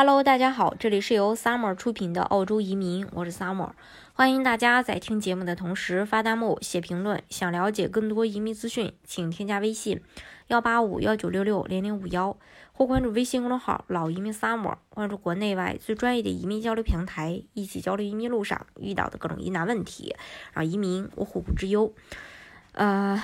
Hello，大家好，这里是由 Summer 出品的澳洲移民，我是 Summer，欢迎大家在听节目的同时发弹幕、写评论。想了解更多移民资讯，请添加微信幺八五幺九六六零零五幺，或关注微信公众号“老移民 Summer”，关注国内外最专业的移民交流平台，一起交流移民路上遇到的各种疑难问题，让移民无后顾之忧。呃，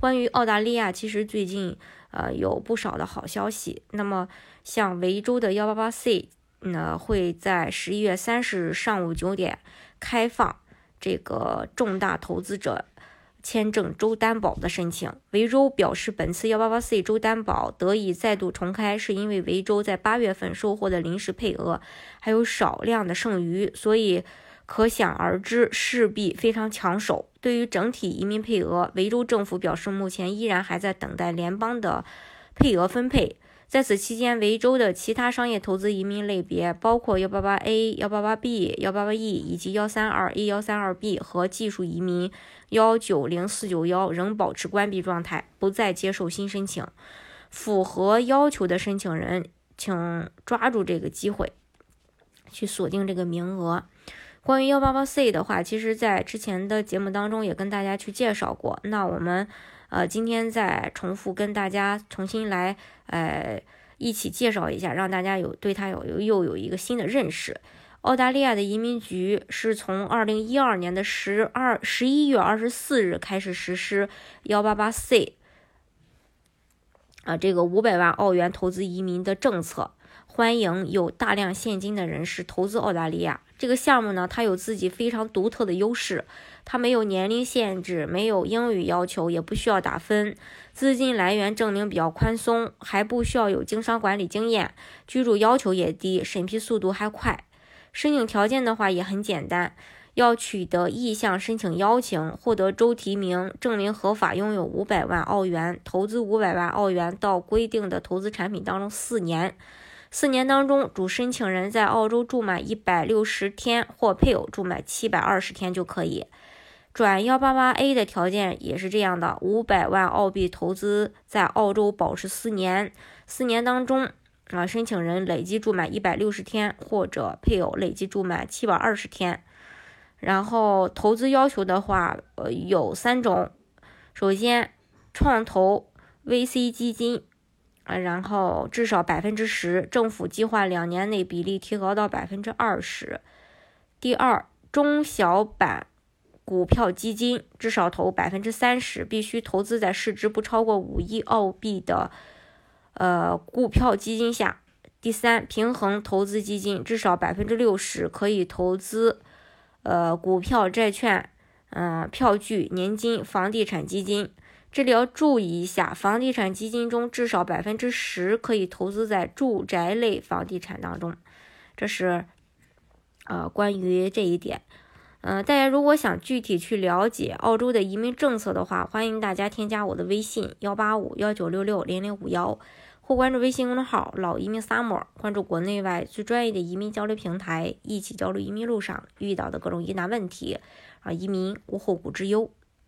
关于澳大利亚，其实最近呃有不少的好消息。那么像维州的幺八八 C 呢，会在十一月三十日上午九点开放这个重大投资者签证州担保的申请。维州表示，本次幺八八 C 州担保得以再度重开，是因为维州在八月份收获的临时配额还有少量的剩余，所以。可想而知，势必非常抢手。对于整体移民配额，维州政府表示，目前依然还在等待联邦的配额分配。在此期间，维州的其他商业投资移民类别，包括幺八八 A、幺八八 B、幺八八 E 以及幺三二 A、幺三二 B 和技术移民幺九零四九幺，仍保持关闭状态，不再接受新申请。符合要求的申请人，请抓住这个机会，去锁定这个名额。关于幺八八 C 的话，其实在之前的节目当中也跟大家去介绍过。那我们呃今天再重复跟大家重新来呃一起介绍一下，让大家有对它有又有一个新的认识。澳大利亚的移民局是从二零一二年的十二十一月二十四日开始实施幺八八 C 啊这个五百万澳元投资移民的政策，欢迎有大量现金的人士投资澳大利亚。这个项目呢，它有自己非常独特的优势，它没有年龄限制，没有英语要求，也不需要打分，资金来源证明比较宽松，还不需要有经商管理经验，居住要求也低，审批速度还快。申请条件的话也很简单，要取得意向申请邀请，获得州提名，证明合法拥有五百万澳元，投资五百万澳元到规定的投资产品当中四年。四年当中，主申请人在澳洲住满一百六十天，或配偶住满七百二十天就可以。转幺八八 A 的条件也是这样的：五百万澳币投资在澳洲保持四年，四年当中啊，申请人累计住满一百六十天，或者配偶累计住满七百二十天。然后投资要求的话，呃，有三种：首先，创投 VC 基金。啊，然后至少百分之十，政府计划两年内比例提高到百分之二十。第二，中小板股票基金至少投百分之三十，必须投资在市值不超过五亿澳币的呃股票基金下。第三，平衡投资基金至少百分之六十，可以投资呃股票、债券、嗯票据、年金、房地产基金。这里要注意一下，房地产基金中至少百分之十可以投资在住宅类房地产当中，这是呃关于这一点。嗯，大家如果想具体去了解澳洲的移民政策的话，欢迎大家添加我的微信幺八五幺九六六零零五幺，或关注微信公众号“老移民 summer”，关注国内外最专业的移民交流平台，一起交流移民路上遇到的各种疑难问题，啊移民无后顾之忧。